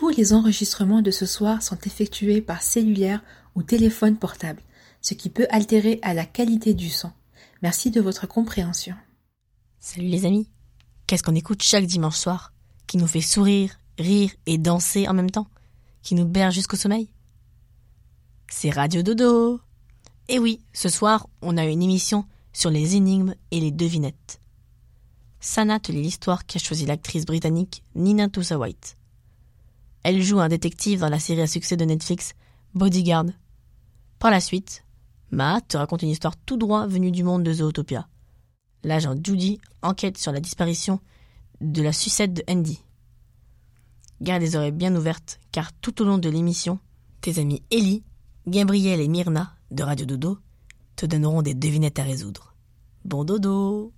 tous les enregistrements de ce soir sont effectués par cellulaire ou téléphone portable, ce qui peut altérer à la qualité du son. Merci de votre compréhension. Salut les amis. Qu'est-ce qu'on écoute chaque dimanche soir Qui nous fait sourire, rire et danser en même temps Qui nous berce jusqu'au sommeil? C'est Radio Dodo. Et oui, ce soir, on a une émission sur les énigmes et les devinettes. Sana te lit l'histoire qu'a choisi l'actrice britannique Nina Tusa White. Elle joue un détective dans la série à succès de Netflix Bodyguard. Par la suite, Matt te raconte une histoire tout droit venue du monde de Zootopia. L'agent Judy enquête sur la disparition de la sucette de Andy. Garde les oreilles bien ouvertes car tout au long de l'émission, tes amis Ellie, Gabriel et Myrna de Radio Dodo te donneront des devinettes à résoudre. Bon dodo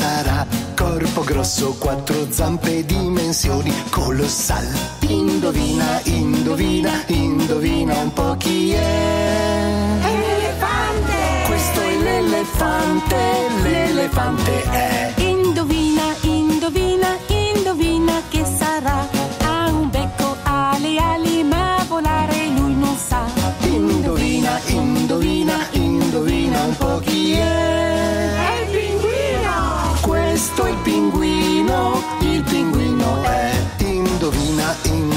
sarà. Corpo grosso, quattro zampe, dimensioni colossal. Indovina, indovina, indovina un po' chi è. Elefante. Questo è l'elefante, l'elefante è. Indovina, indovina, indovina che sarà. Ha un becco, ha le ali, ma volare lui non sa. Indovina, indovina, indovina un po' chi è.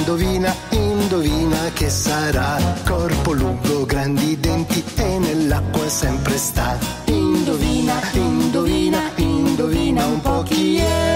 Indovina, indovina, che sarà. Corpo lungo, grandi denti e nell'acqua sempre sta. Indovina, indovina, indovina un po' chi è.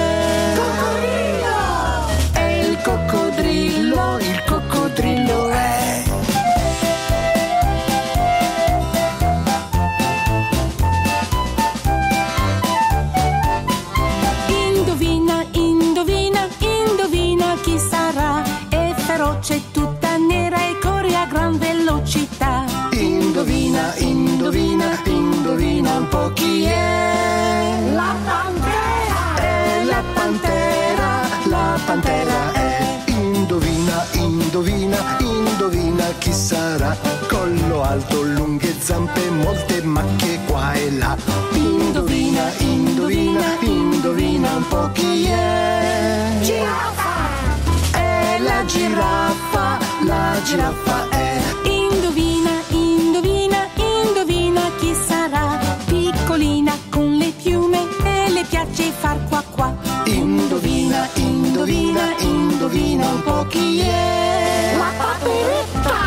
Pantera è. Indovina, indovina, indovina chi sarà. Collo alto, lunghe zampe, molte macchie qua e là. Indovina, indovina, indovina un po' chi è. Giraffa. È la giraffa, la giraffa è. Indovina, indovina, far qua qua. Indovina, indovina, indovina un po' chi è. La paperetta.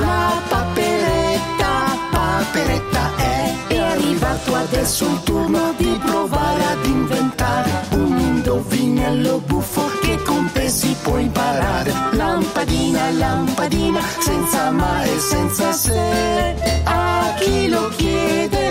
La paperetta, paperetta è. È arrivato adesso il turno di provare ad inventare un indovinello buffo che con te si può imparare. Lampadina, lampadina, senza ma e senza se. A chi lo chiede,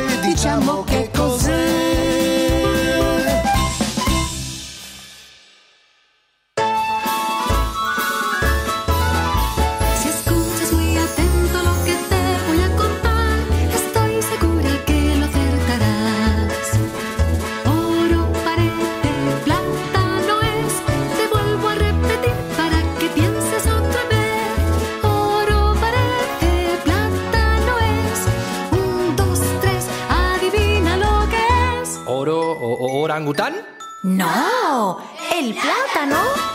orangután? No, el plátano.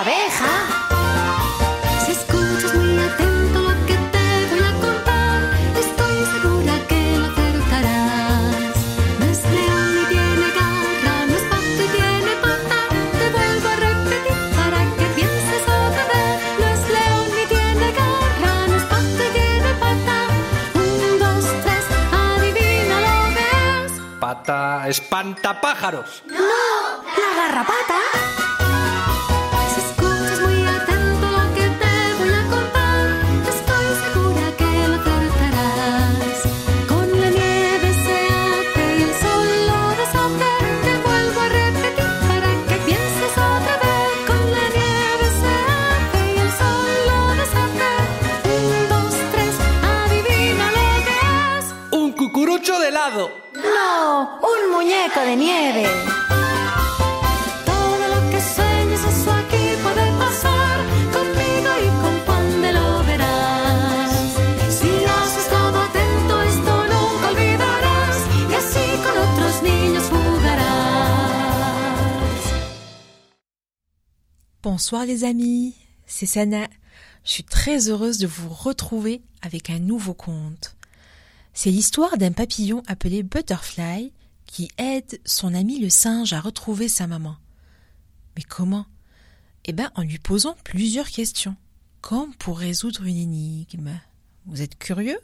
abeja. Si escuchas muy atento lo que te voy a contar, estoy segura que lo acertarás. No es león ni tiene garra, no es pato y tiene pata. Te vuelvo a repetir para que pienses otra vez. No es león ni tiene garra, no es pato y tiene pata. Un, dos, tres, adivina lo ves. Pata espanta pájaros. Bonsoir les amis, c'est Sana. Je suis très heureuse de vous retrouver avec un nouveau conte. C'est l'histoire d'un papillon appelé Butterfly qui aide son ami le singe à retrouver sa maman. Mais comment? Eh bien en lui posant plusieurs questions, comme pour résoudre une énigme? Vous êtes curieux?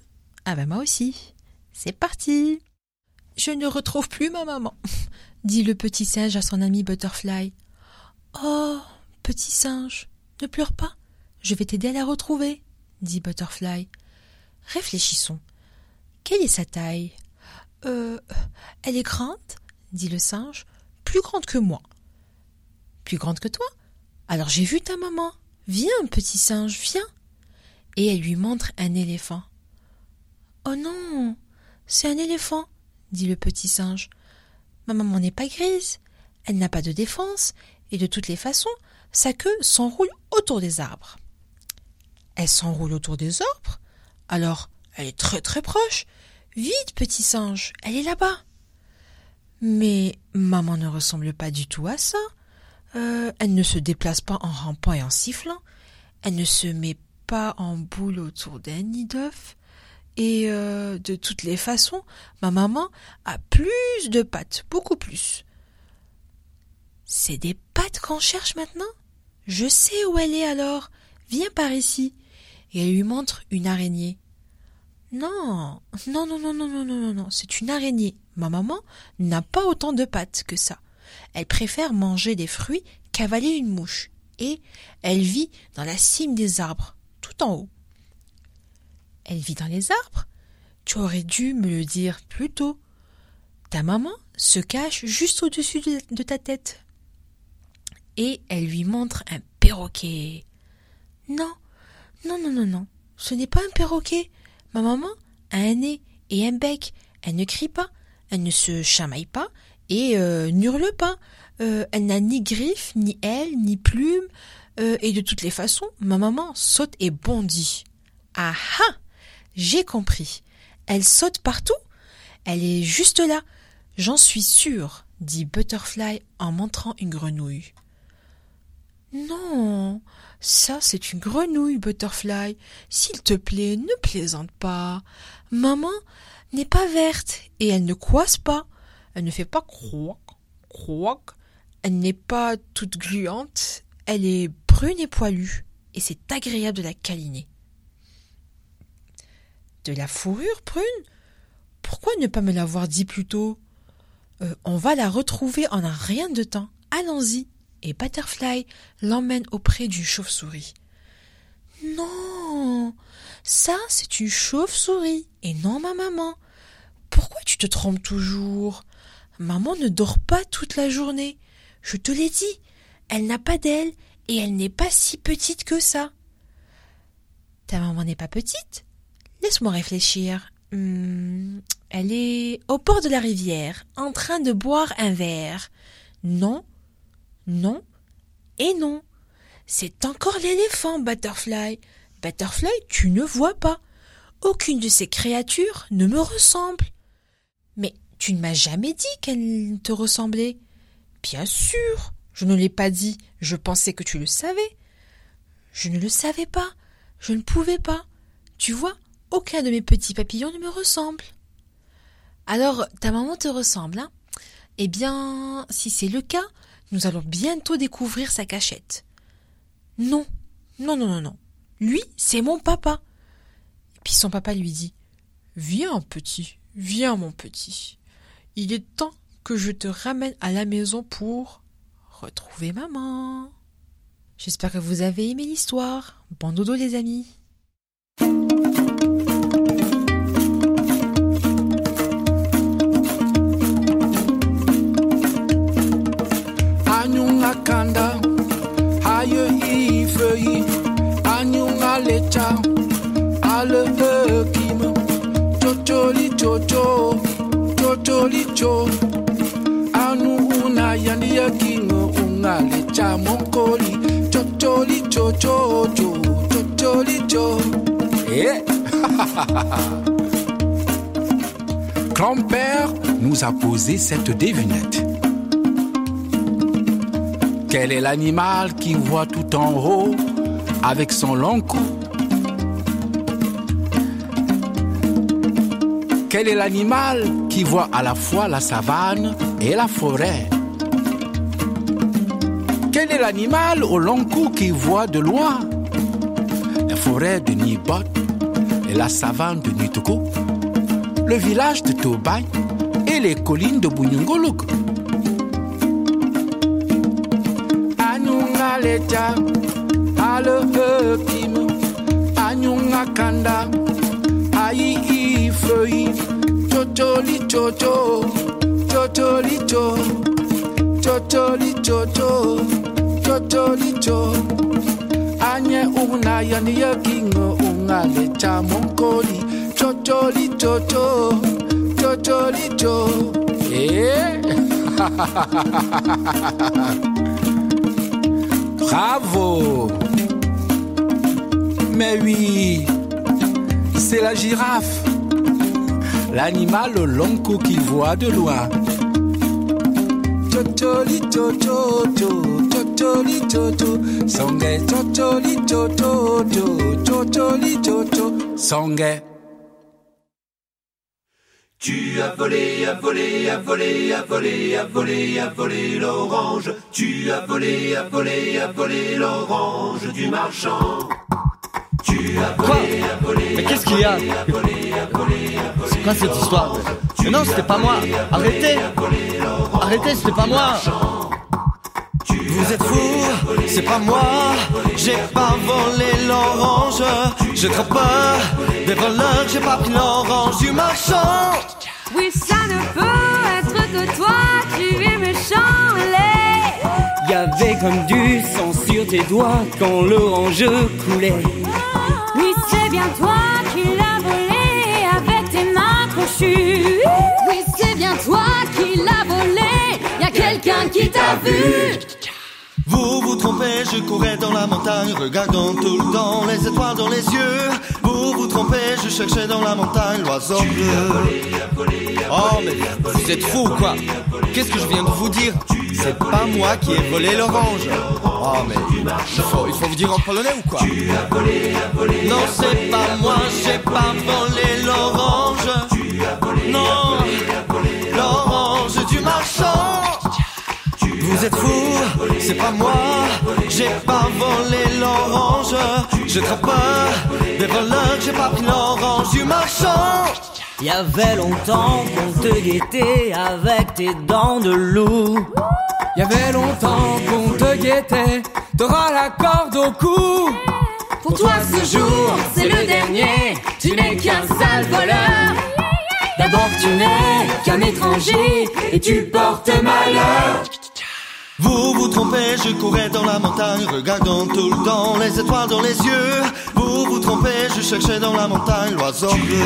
Ah ben moi aussi. C'est parti Je ne retrouve plus ma maman, dit le petit singe à son ami Butterfly. Oh, petit singe, ne pleure pas, je vais t'aider à la retrouver, dit Butterfly. Réfléchissons. Quelle est sa taille? Euh. Elle est grande, dit le singe, plus grande que moi. Plus grande que toi? Alors j'ai vu ta maman. Viens, petit singe, viens. Et elle lui montre un éléphant. Oh non, c'est un éléphant, dit le petit singe. Ma maman n'est pas grise, elle n'a pas de défense, et de toutes les façons, sa queue s'enroule autour des arbres. Elle s'enroule autour des arbres Alors, elle est très très proche. Vite, petit singe, elle est là-bas. Mais maman ne ressemble pas du tout à ça. Euh, elle ne se déplace pas en rampant et en sifflant. Elle ne se met pas en boule autour d'un nid d'œuf. Et euh, de toutes les façons, ma maman a plus de pattes, beaucoup plus. C'est des pattes qu'on cherche maintenant? Je sais où elle est alors. Viens par ici. Et elle lui montre une araignée. Non, non, non, non, non, non, non, non, non, c'est une araignée. Ma maman n'a pas autant de pattes que ça. Elle préfère manger des fruits qu'avaler une mouche. Et elle vit dans la cime des arbres, tout en haut. Elle vit dans les arbres? Tu aurais dû me le dire plus tôt. Ta maman se cache juste au-dessus de, de ta tête. Et elle lui montre un perroquet. Non, non, non, non, non, ce n'est pas un perroquet. Ma maman a un nez et un bec. Elle ne crie pas, elle ne se chamaille pas et euh, n'hurle pas. Euh, elle n'a ni griffes, ni ailes, ni plumes. Euh, et de toutes les façons, ma maman saute et bondit. Ah ah J'ai compris. Elle saute partout Elle est juste là. J'en suis sûre, dit Butterfly en montrant une grenouille. Non, ça c'est une grenouille, Butterfly. S'il te plaît, ne plaisante pas. Maman n'est pas verte et elle ne coisse pas. Elle ne fait pas croac, croac. Elle n'est pas toute gluante. Elle est brune et poilue et c'est agréable de la câliner. De la fourrure brune? Pourquoi ne pas me l'avoir dit plus tôt? Euh, On va la retrouver en un rien de temps. Allons-y et Butterfly l'emmène auprès d'une chauve-souris. Non, ça c'est une chauve-souris et non ma maman. Pourquoi tu te trompes toujours? Maman ne dort pas toute la journée. Je te l'ai dit, elle n'a pas d'aile et elle n'est pas si petite que ça. Ta maman n'est pas petite? Laisse-moi réfléchir. Hmm, elle est au bord de la rivière, en train de boire un verre. Non, non et non. C'est encore l'éléphant, Butterfly. Butterfly, tu ne vois pas. Aucune de ces créatures ne me ressemble. Mais tu ne m'as jamais dit qu'elle te ressemblait. Bien sûr, je ne l'ai pas dit. Je pensais que tu le savais. Je ne le savais pas. Je ne pouvais pas. Tu vois, aucun de mes petits papillons ne me ressemble. Alors, ta maman te ressemble, hein? Eh bien, si c'est le cas, nous allons bientôt découvrir sa cachette. Non, non, non, non, non. Lui, c'est mon papa. Et puis son papa lui dit Viens, petit, viens, mon petit. Il est temps que je te ramène à la maison pour retrouver maman. J'espère que vous avez aimé l'histoire. Bon dodo, les amis. Grand-père nous a posé cette devinette. Quel est l'animal qui voit tout en haut avec son long cou? Quel est l'animal qui voit à la fois la savane et la forêt? Quel est l'animal au long cou qui voit de loin? La forêt de Nibot et la savane de Nitoko, le village de Tobay et les collines de Bunyungoluk chocholi chocho, chocholi cho. Anye yani unga chocholi cho. Eh? Bravo. Mais oui, c'est la girafe, l'animal au long cou qui voit de loin. Chocho cho, chocholi chocho, songe chocho cho, chocholi chocho, songe. Tu as volé, as volé, as volé, as volé, as volé, as volé l'orange. Tu as volé, as volé, as volé l'orange du marchand. Volé. Mais qu'est-ce qu'il y a C'est quoi cette histoire Mais non, c'était pas moi Arrêtez Arrêtez, c'était pas moi Vous êtes fous, c'est pas moi, j'ai pas volé l'orange, je trappe pas des voleurs, j'ai pas pris l'orange du marchand. Oui, ça ne peut être que toi, tu es méchant, les. Y avait comme du sang sur tes doigts quand l'orange coulait. Oui, c'est bien toi qui l'as volé avec tes mains crochues. Oui, c'est bien toi qui l'as volé, y a quelqu'un qui t'a vu. Vous vous trompez, je courais dans la montagne, regardant tout le temps les étoiles dans les yeux. Vous vous trompez, je cherchais dans la montagne l'oiseau bleu. Oh, mais vous êtes fous ou quoi Qu'est-ce que je viens de vous dire? C'est pas moi qui ai volé l'orange. Oh, mais il faut, vous dire en polonais ou quoi? Non, c'est pas moi, j'ai pas volé l'orange. Non, l'orange du marchand. Vous êtes fous, c'est pas moi, j'ai pas volé l'orange. Je trappe pas des voleurs, j'ai pas pris l'orange du marchand. Y avait longtemps qu'on te guettait avec tes dents de loup. Y avait longtemps qu'on te guettait, t'auras la corde au cou. Pour toi ce jour, c'est le dernier, tu n'es qu'un sale voleur. D'abord tu n'es qu'un étranger et tu portes malheur. Vous vous trompez, je courais dans la montagne, regardant tout le temps les étoiles dans les yeux. Vous vous trompez, je cherchais dans la montagne l'oiseau bleu.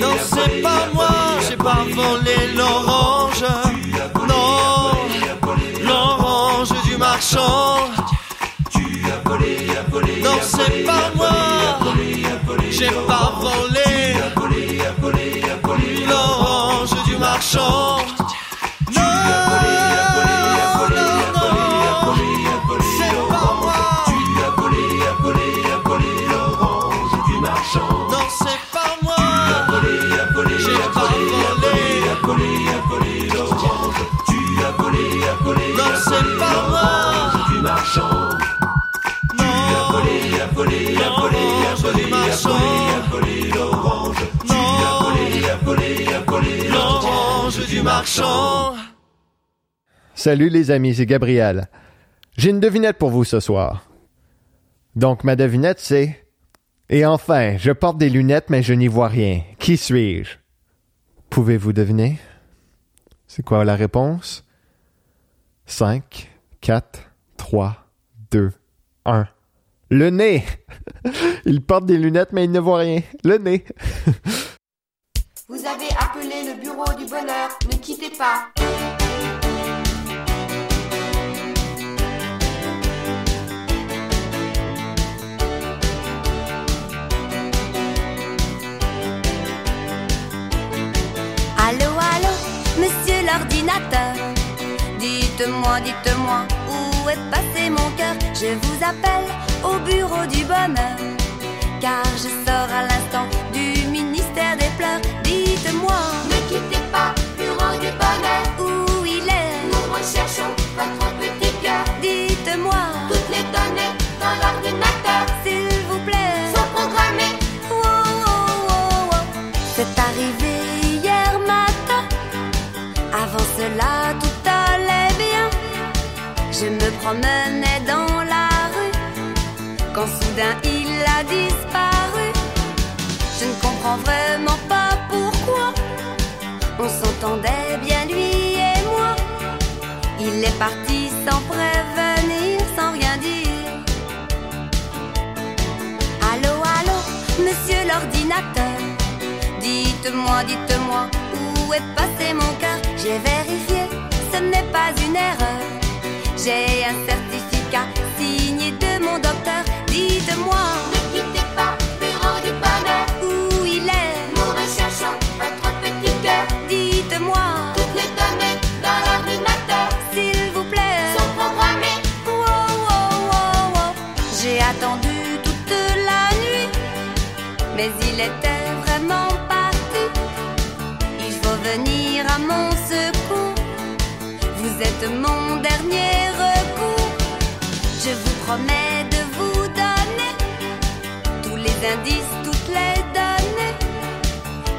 Non, c'est pas moi, j'ai pas volé l'orange. Non, l'orange du marchand. Non, c'est pas moi, j'ai pas volé l'orange du marchand. Salut les amis, c'est Gabriel. J'ai une devinette pour vous ce soir. Donc ma devinette c'est Et enfin, je porte des lunettes mais je n'y vois rien. Qui suis-je Pouvez-vous deviner? C'est quoi la réponse? 5 4 3 2 1 Le nez Il porte des lunettes mais il ne voit rien. Le nez Vous avez appelé le bureau du bonheur, ne quittez pas. Allô, allô, monsieur l'ordinateur. Dites-moi, dites-moi, où est passé mon cœur? Je vous appelle au bureau du bonheur. Car je sors à l'instant du ministère des pleurs. Dites-moi, bien lui et moi. Il est parti sans prévenir, sans rien dire. Allô, allô, monsieur l'ordinateur. Dites-moi, dites-moi, où est passé mon cœur? J'ai vérifié, ce n'est pas une erreur. J'ai un certificat signé de mon docteur. Dites-moi, mon dernier recours. Je vous promets de vous donner tous les indices, toutes les données.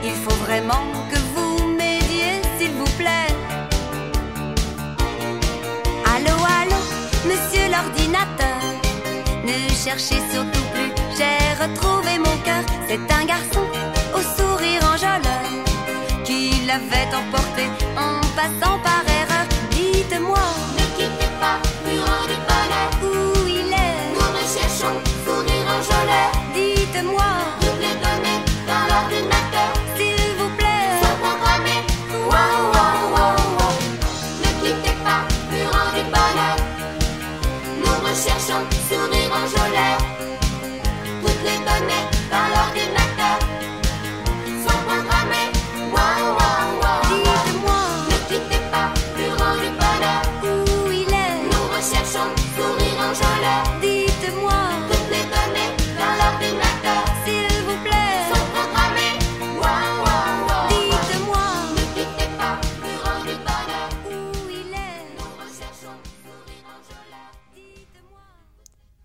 Il faut vraiment que vous m'aidiez, s'il vous plaît. Allô, allô, monsieur l'ordinateur. Ne cherchez surtout plus, j'ai retrouvé mon cœur. C'est un garçon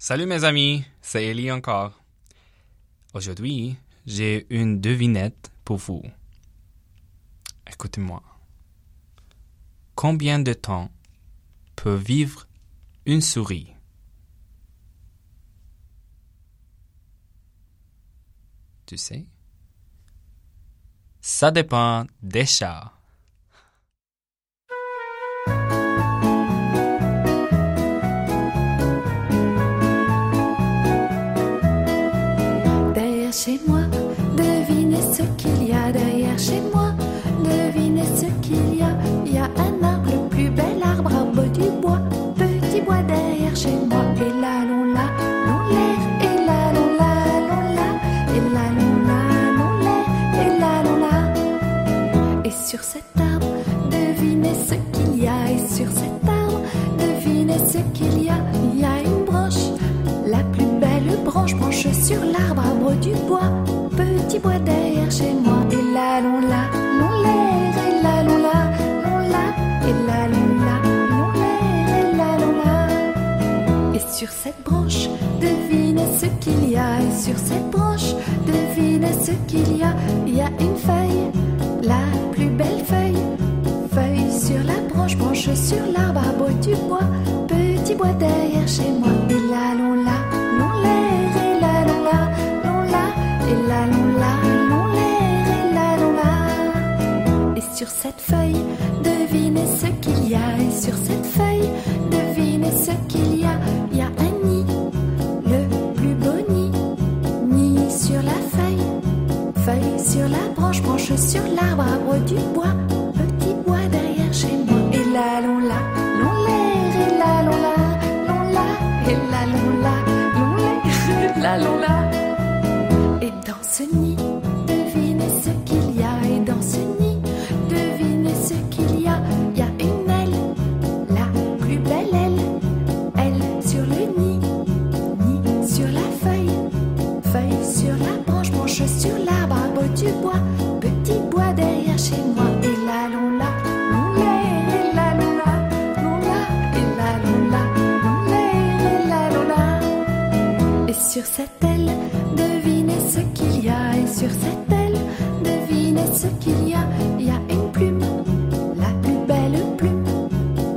Salut mes amis, c'est Ellie encore. Aujourd'hui, j'ai une devinette pour vous. Écoutez-moi. Combien de temps peut vivre une souris? Tu sais? Ça dépend des chats. Chez moi. Devinez ce qu'il y a derrière chez moi. Devinez ce qu'il y a. Il y a un arbre, le plus bel arbre, arbre du bois. Petit bois derrière chez moi. Et là, l'on l'a, l'on l'air. Et là, l'on l'a, l'on l'a. Et là, l'on l'a, l'on l'air. Et là, l'on l'a. Et sur cet arbre, devinez ce qu'il y a. Et sur cet arbre, devinez ce qu'il y a. sur l'arbre, arbre du bois. Petit bois derrière chez moi. Et là, l'on l'a, l'on l'air. Et là, l'on l'a, l'on l'a. Et là, l'on l'a, l'on l'air. Et là, l'on l'a. Et sur cette branche, devinez ce qu'il y a. Et sur cette branche, devinez ce qu'il y a. Il y a une feuille, la plus belle feuille. Feuille sur la branche, branche sur l'arbre, arbre du bois. Petit bois derrière chez moi. Et là, sur cette feuille, devinez ce qu'il y a. Et sur cette feuille, devinez ce qu'il y a. Il y a un nid, le plus beau nid. Nid sur la feuille, feuille sur la branche, branche sur l'arbre, arbre du bois. Sur cette aile, devinez ce qu'il y a. Et sur cette aile, devinez ce qu'il y a. Il y a une plume, la plus belle plume.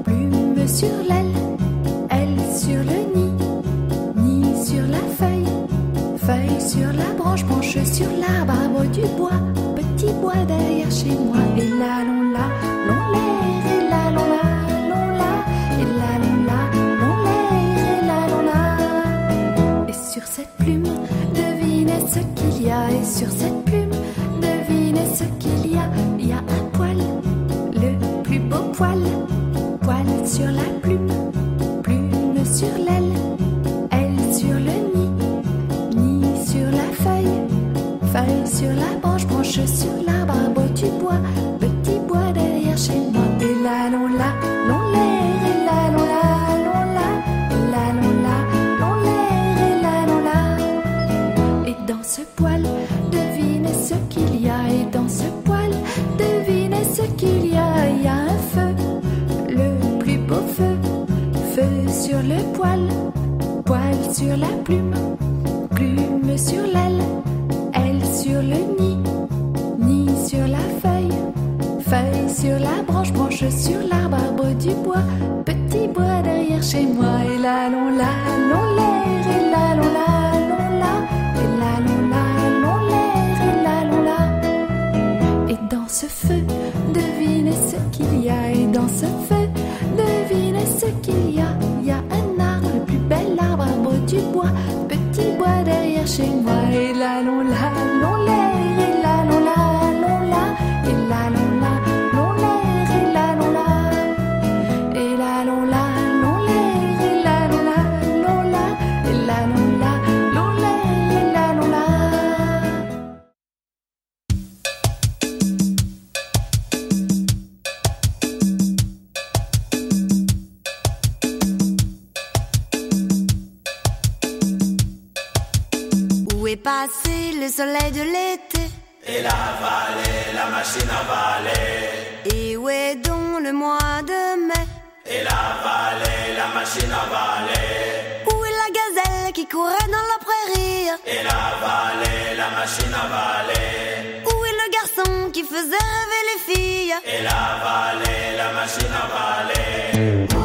Plume sur l'aile, aile sur le nid. Nid sur la feuille, feuille sur la branche, branche sur l'arbre, arbre du bois. Petit bois derrière chez moi. Et là, l'on l'a, l'on l'air. Et sur cette plume, devinez ce qu'il y a. Il y a un poil, le plus beau poil. Poil sur la plume, plume sur l'aile. Aile sur le nid, nid sur la feuille. Feuille sur la branche, branche sur l'arbre, arbre du bois. Sur le poil, poil sur la plume. Plume sur l'aile, aile sur le nid. Nid sur la feuille, feuille sur la branche, branche sur l'arbre, arbre du bois. Du bois. Petit bois soleil de l'été Et la vallée, la machine à valer. Et où est donc le mois de mai? Et la vallée, la machine à valer. Où est la gazelle qui courait dans la prairie? Et la vallée, la machine à valer. Où est le garçon qui faisait rêver les filles? Et la vallée, la machine à valer.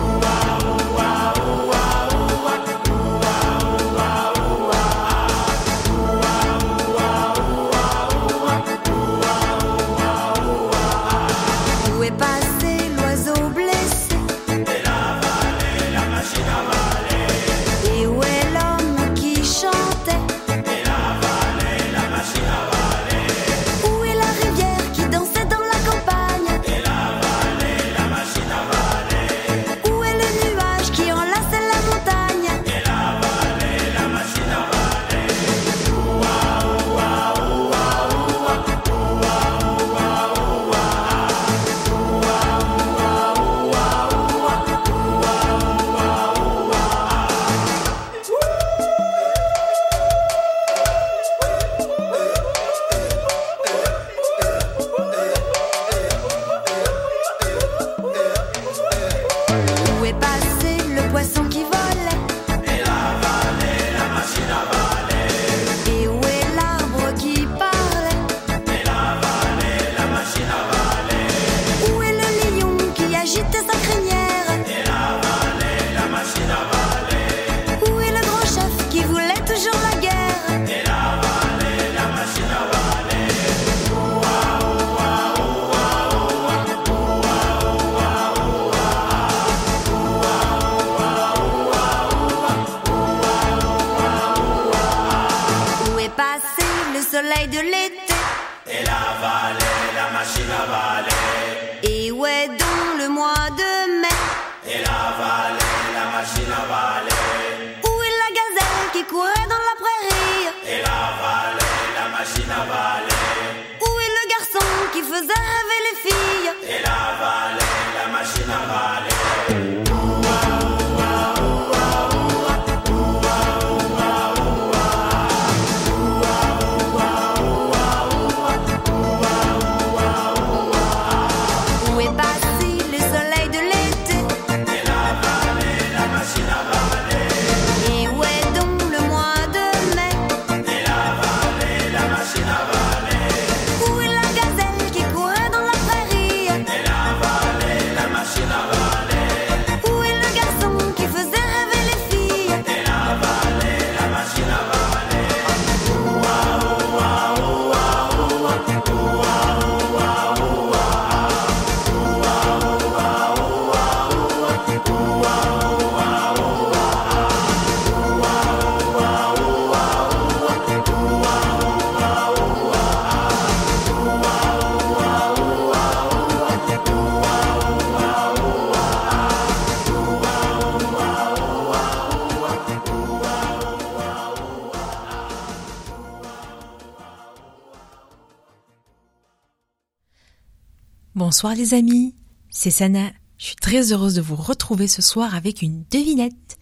Bonsoir les amis, c'est Sana. Je suis très heureuse de vous retrouver ce soir avec une devinette.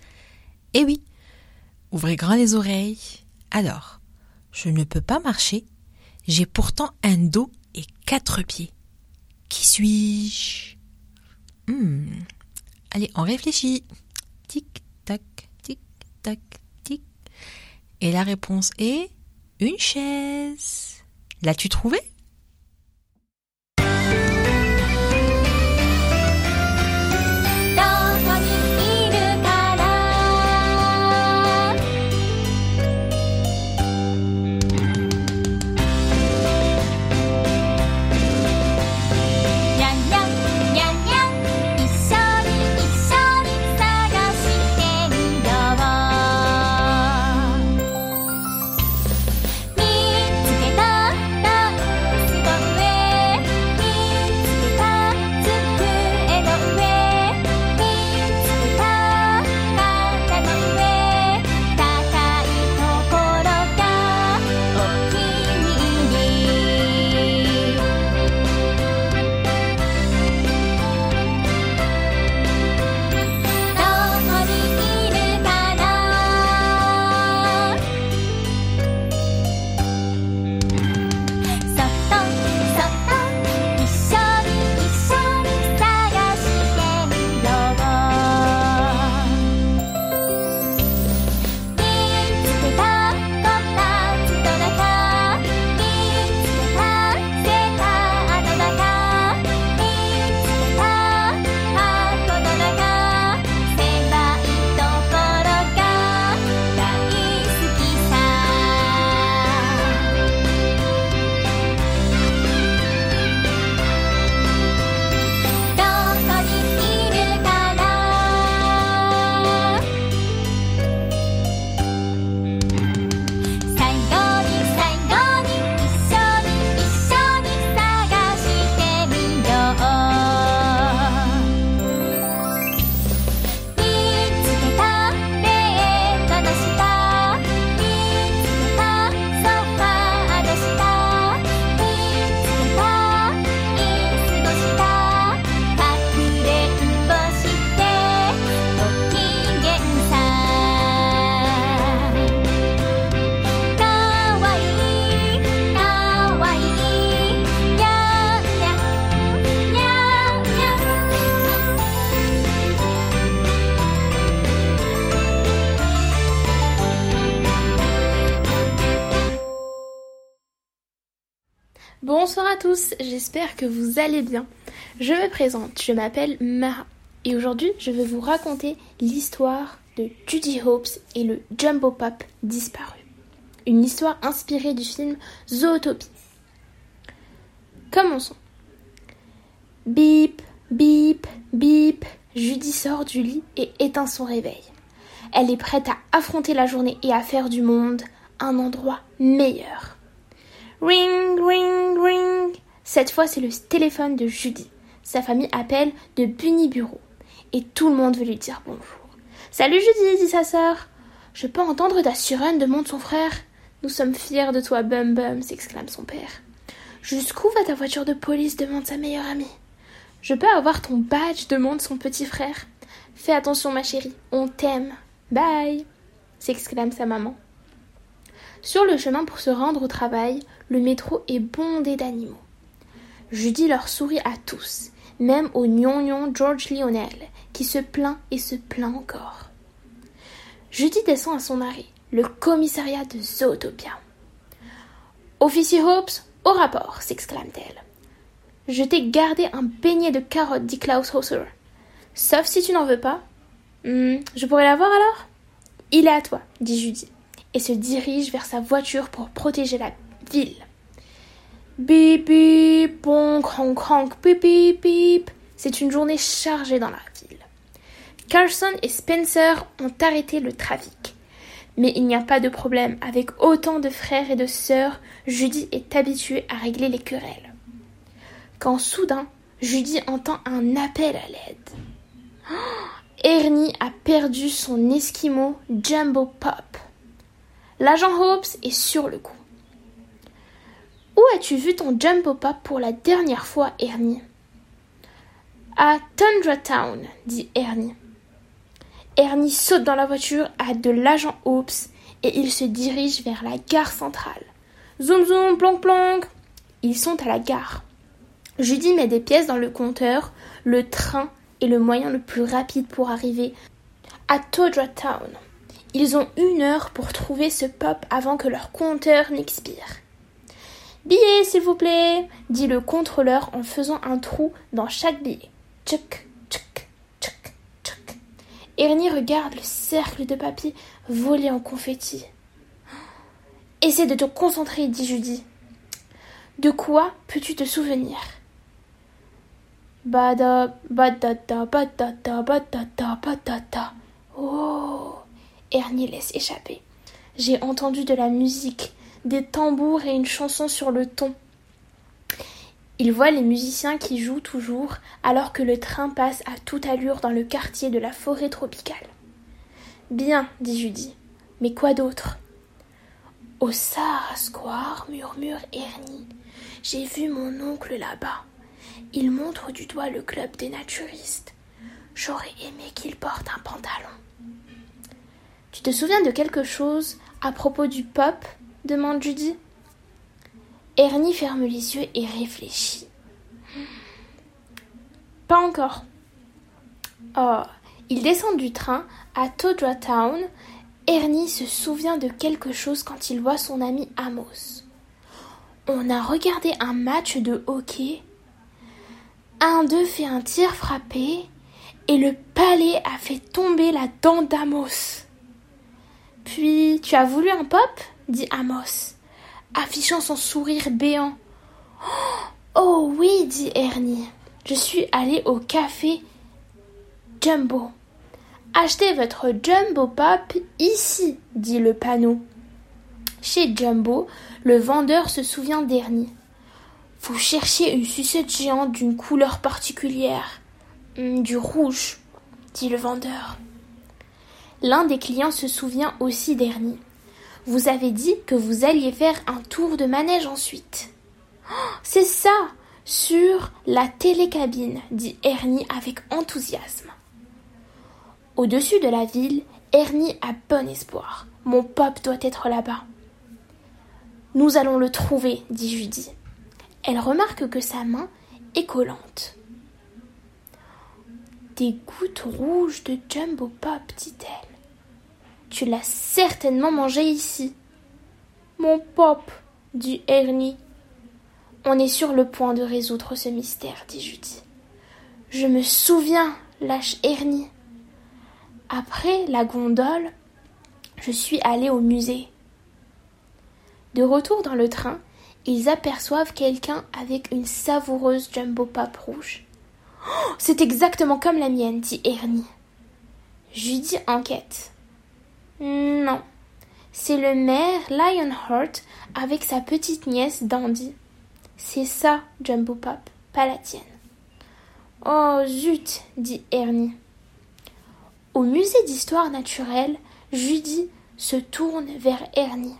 Eh oui, ouvrez grand les oreilles. Alors, je ne peux pas marcher, j'ai pourtant un dos et quatre pieds. Qui suis-je? Hmm. Allez, on réfléchit. Tic, tac, tic, tac, tic. Et la réponse est une chaise. L'as-tu trouvé Bonsoir à tous, j'espère que vous allez bien. Je me présente, je m'appelle Mara et aujourd'hui je vais vous raconter l'histoire de Judy Hopes et le Jumbo Pop disparu. Une histoire inspirée du film Zootopie. Commençons. Bip, bip, bip, Judy sort du lit et éteint son réveil. Elle est prête à affronter la journée et à faire du monde un endroit meilleur. Ring, ring, ring. Cette fois, c'est le téléphone de Judy. Sa famille appelle de Bunny Bureau. Et tout le monde veut lui dire bonjour. Salut Judy, dit sa sœur. Je peux entendre ta sirène, demande son frère. Nous sommes fiers de toi, Bum Bum, s'exclame son père. Jusqu'où va ta voiture de police demande sa meilleure amie. Je peux avoir ton badge demande son petit frère. Fais attention, ma chérie, on t'aime. Bye s'exclame sa maman. Sur le chemin pour se rendre au travail, le métro est bondé d'animaux. Judy leur sourit à tous, même au gnongnon George Lionel, qui se plaint et se plaint encore. Judy descend à son arrêt, le commissariat de Zootopia. Officier Hopes, au rapport, s'exclame-t-elle. Je t'ai gardé un beignet de carottes, dit Klaus Hauser. Sauf si tu n'en veux pas. Hmm, je pourrais l'avoir alors? Il est à toi, dit Judy, et se dirige vers sa voiture pour protéger la ville. Bip. C'est une journée chargée dans la ville. Carson et Spencer ont arrêté le trafic. Mais il n'y a pas de problème. Avec autant de frères et de sœurs, Judy est habituée à régler les querelles. Quand soudain, Judy entend un appel à l'aide. Oh, Ernie a perdu son esquimau Jumbo Pop. L'agent Hopes est sur le coup. Où as-tu vu ton Jumbo Pop pour la dernière fois, Ernie? À Tundra Town, dit Ernie. Ernie saute dans la voiture à de l'agent Hopes et il se dirige vers la gare centrale. Zoom zoom, plonk plonk. Ils sont à la gare. Judy met des pièces dans le compteur. Le train est le moyen le plus rapide pour arriver à Tundra Town. Ils ont une heure pour trouver ce pop avant que leur compteur n'expire. Billet, s'il vous plaît, dit le contrôleur en faisant un trou dans chaque billet. Tchuc, tchuc, tchuc, tchuc. Ernie regarde le cercle de papier volé en confetti. Essaie de te concentrer, dit Judy. De quoi peux-tu te souvenir? Bada, badada, badada, badada, badada. Oh Ernie laisse échapper. J'ai entendu de la musique, des tambours et une chanson sur le ton. Il voit les musiciens qui jouent toujours alors que le train passe à toute allure dans le quartier de la forêt tropicale. Bien, dit Judy. Mais quoi d'autre? Au Sahara Square, murmure Ernie. J'ai vu mon oncle là-bas. Il montre du doigt le club des naturistes. J'aurais aimé qu'il porte un pantalon. Tu te souviens de quelque chose à propos du pop demande Judy. Ernie ferme les yeux et réfléchit. Pas encore. Oh, il descend du train à Todra Town. Ernie se souvient de quelque chose quand il voit son ami Amos. On a regardé un match de hockey. Un d'eux fait un tir frappé et le palais a fait tomber la dent d'Amos. Puis, tu as voulu un pop? Dit Amos, affichant son sourire béant. Oh oui, dit Ernie. Je suis allé au café Jumbo. Achetez votre Jumbo Pop ici, dit le panneau. Chez Jumbo, le vendeur se souvient d'Ernie. Vous cherchez une sucette géante d'une couleur particulière. Hmm, du rouge, dit le vendeur. L'un des clients se souvient aussi d'Ernie. Vous avez dit que vous alliez faire un tour de manège ensuite. Oh, c'est ça Sur la télécabine, dit Ernie avec enthousiasme. Au-dessus de la ville, Ernie a bon espoir. Mon pop doit être là-bas. Nous allons le trouver, dit Judy. Elle remarque que sa main est collante. Des gouttes rouges de Jumbo Pop, dit-elle. Tu l'as certainement mangé ici. Mon pop, dit Ernie. On est sur le point de résoudre ce mystère, dit Judy. Je me souviens, lâche Ernie. Après la gondole, je suis allée au musée. De retour dans le train, ils aperçoivent quelqu'un avec une savoureuse jumbo pop rouge. Oh, c'est exactement comme la mienne, dit Ernie. Judy enquête. Non, C'est le maire Lionheart avec sa petite nièce Dandy. C'est ça, Jumbo Pop, pas la tienne. Oh zut, dit Ernie. Au musée d'histoire naturelle, Judy se tourne vers Ernie.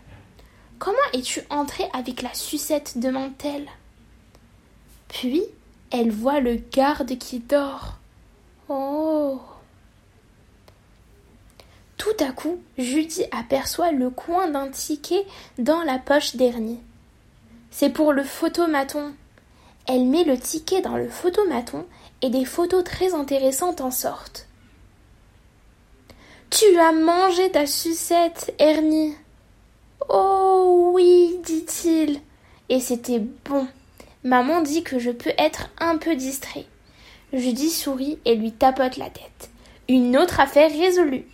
Comment es-tu entré avec la sucette demande-t-elle. Puis, elle voit le garde qui dort. Oh. Tout à coup, Judy aperçoit le coin d'un ticket dans la poche d'Ernie. C'est pour le photomaton. Elle met le ticket dans le photomaton et des photos très intéressantes en sortent. Tu as mangé ta sucette, Ernie. Oh oui, dit-il. Et c'était bon. Maman dit que je peux être un peu distrait. Judy sourit et lui tapote la tête. Une autre affaire résolue.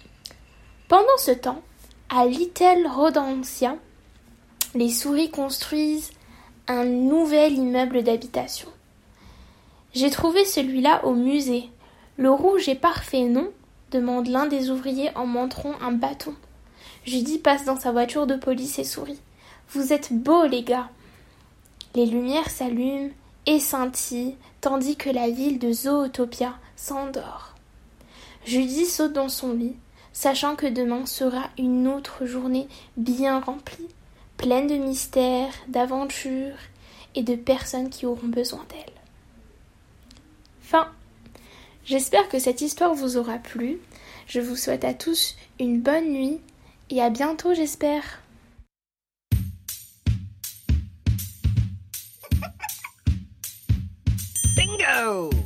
Pendant ce temps, à Little Rodentia, les souris construisent un nouvel immeuble d'habitation. J'ai trouvé celui-là au musée. Le rouge est parfait, non? demande l'un des ouvriers en montrant un bâton. Judy passe dans sa voiture de police et sourit. Vous êtes beaux, les gars. Les lumières s'allument et scintillent, tandis que la ville de Zootopia s'endort. Judy saute dans son lit, sachant que demain sera une autre journée bien remplie, pleine de mystères, d'aventures et de personnes qui auront besoin d'elle. Fin. J'espère que cette histoire vous aura plu. Je vous souhaite à tous une bonne nuit et à bientôt, j'espère. Bingo!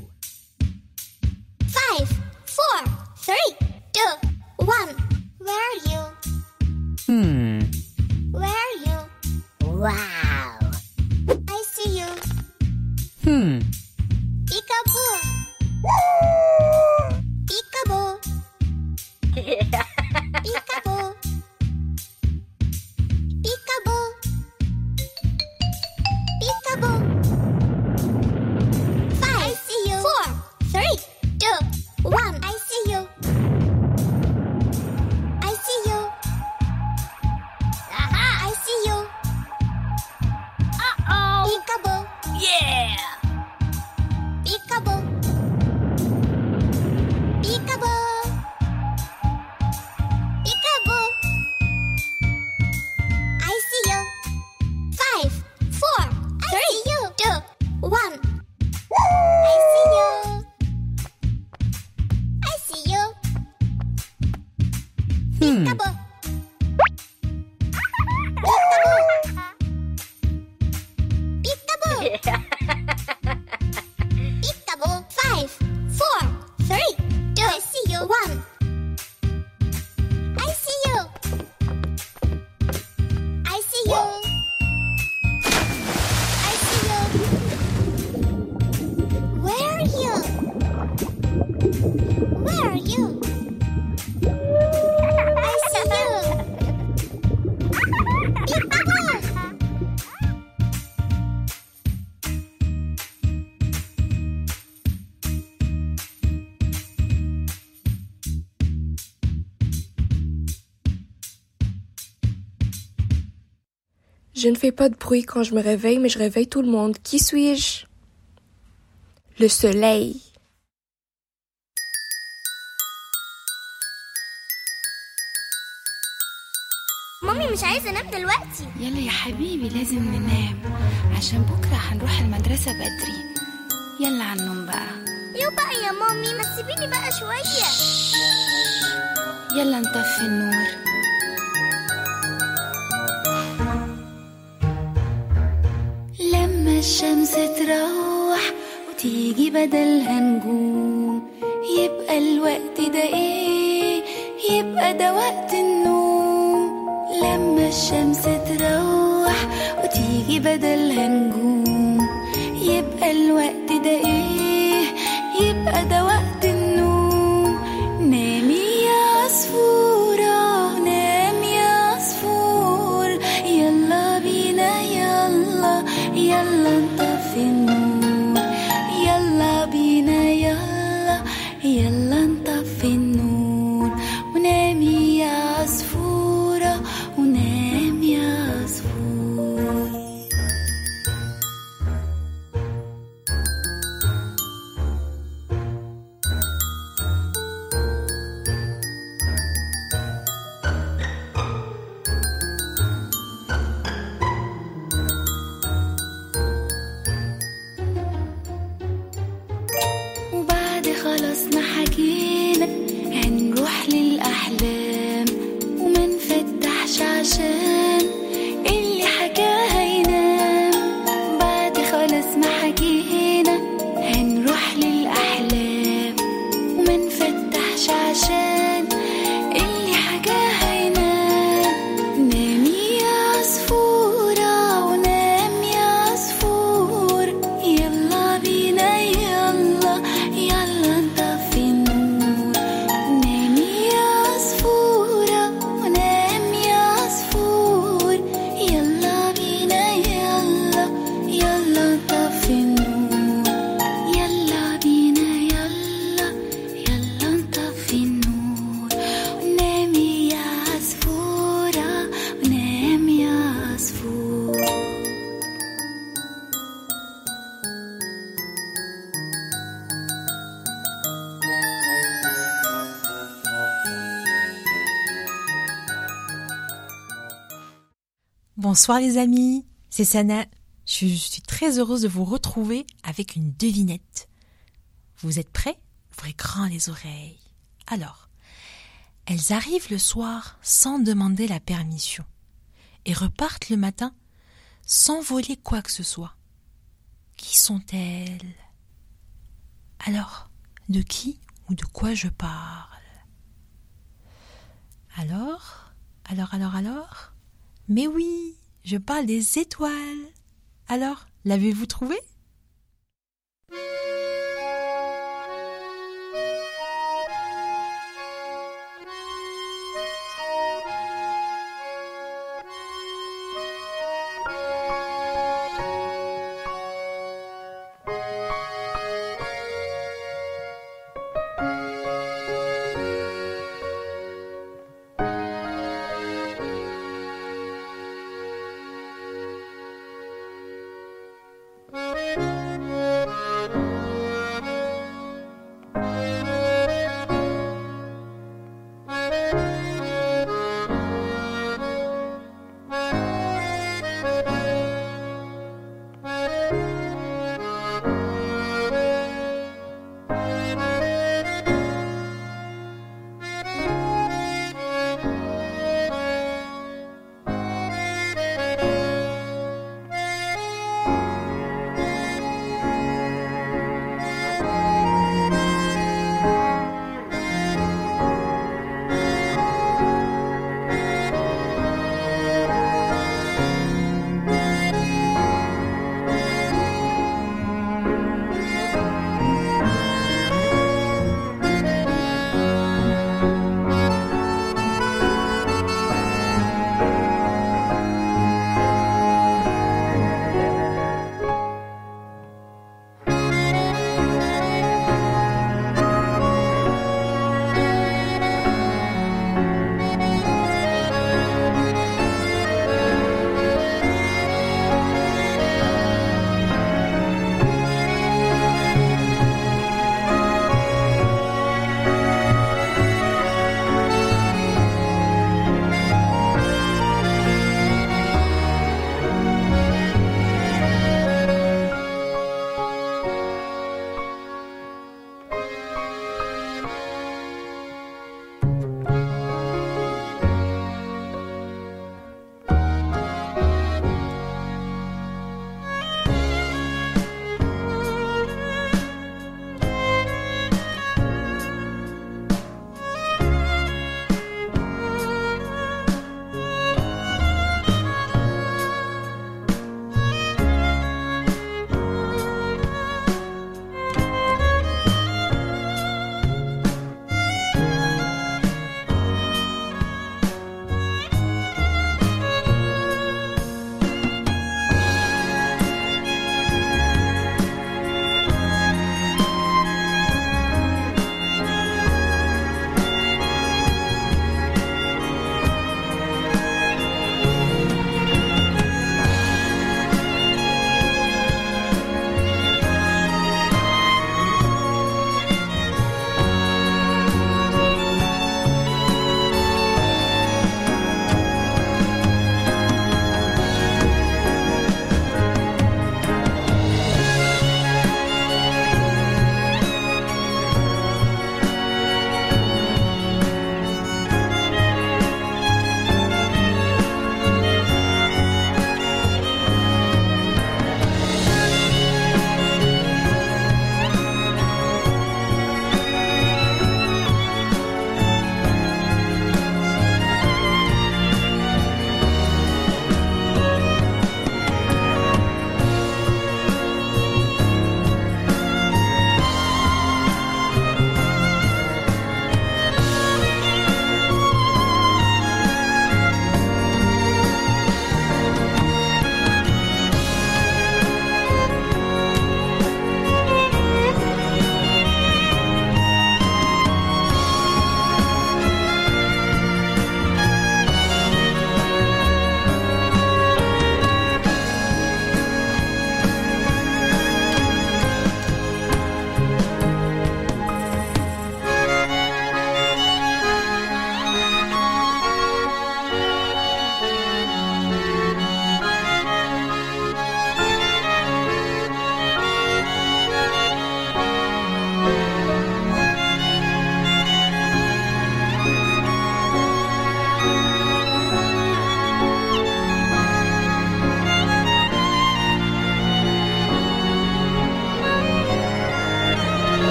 嗯。Je ne fais pas de bruit quand je me réveille, mais je réveille tout le monde. Qui suis-je? Le soleil. مامي مش عايزة انام دلوقتي. يلا يا حبيبي لازم ننام. عشان بكرة هنروح المدرسة بدري. يلا على النوم بقى. يو بقى يا مامي ما تسيبيني بقى شوية. يلا نطفي النور. الشمس تروح وتيجي بدلها نجوم. يبقى الوقت ده إيه؟ يبقى ده وقت النوم. لما الشمس تروح وتيجي بدلها نجوم. يبقى الوقت ده إيه؟ Bonsoir les amis, c'est Sana. Je suis très heureuse de vous retrouver avec une devinette. Vous êtes prêts? Ouvrez grand les oreilles. Alors, elles arrivent le soir sans demander la permission et repartent le matin sans voler quoi que ce soit. Qui sont-elles? Alors, de qui ou de quoi je parle? Alors Alors, alors, alors? Mais oui, je parle des étoiles. Alors, l'avez-vous trouvé?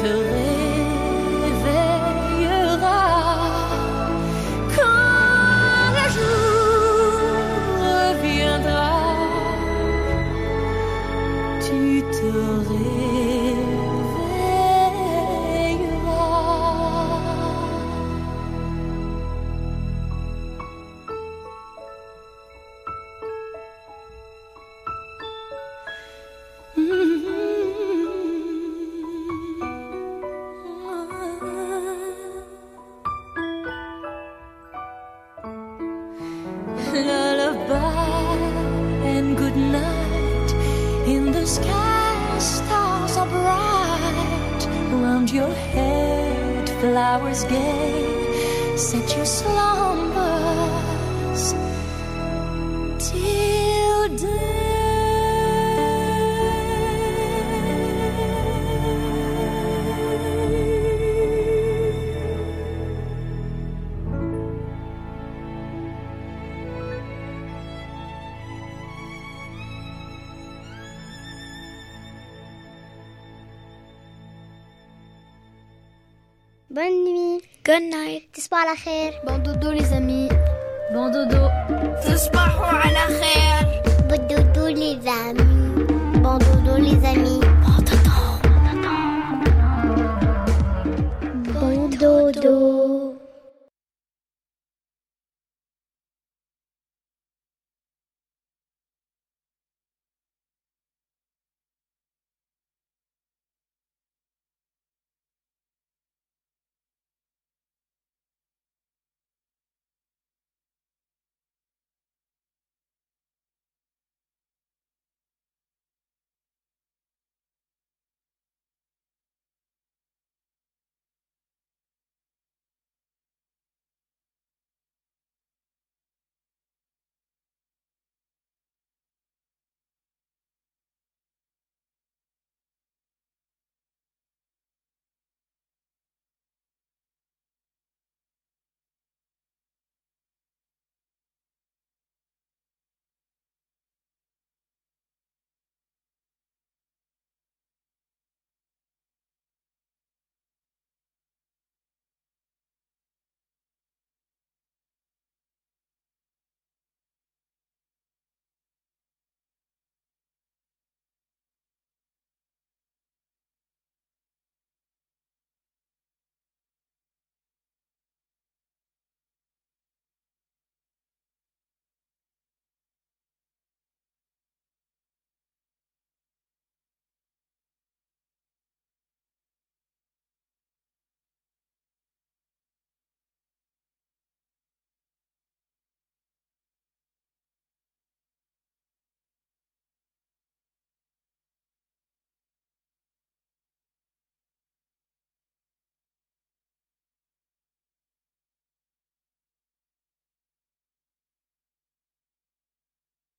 tu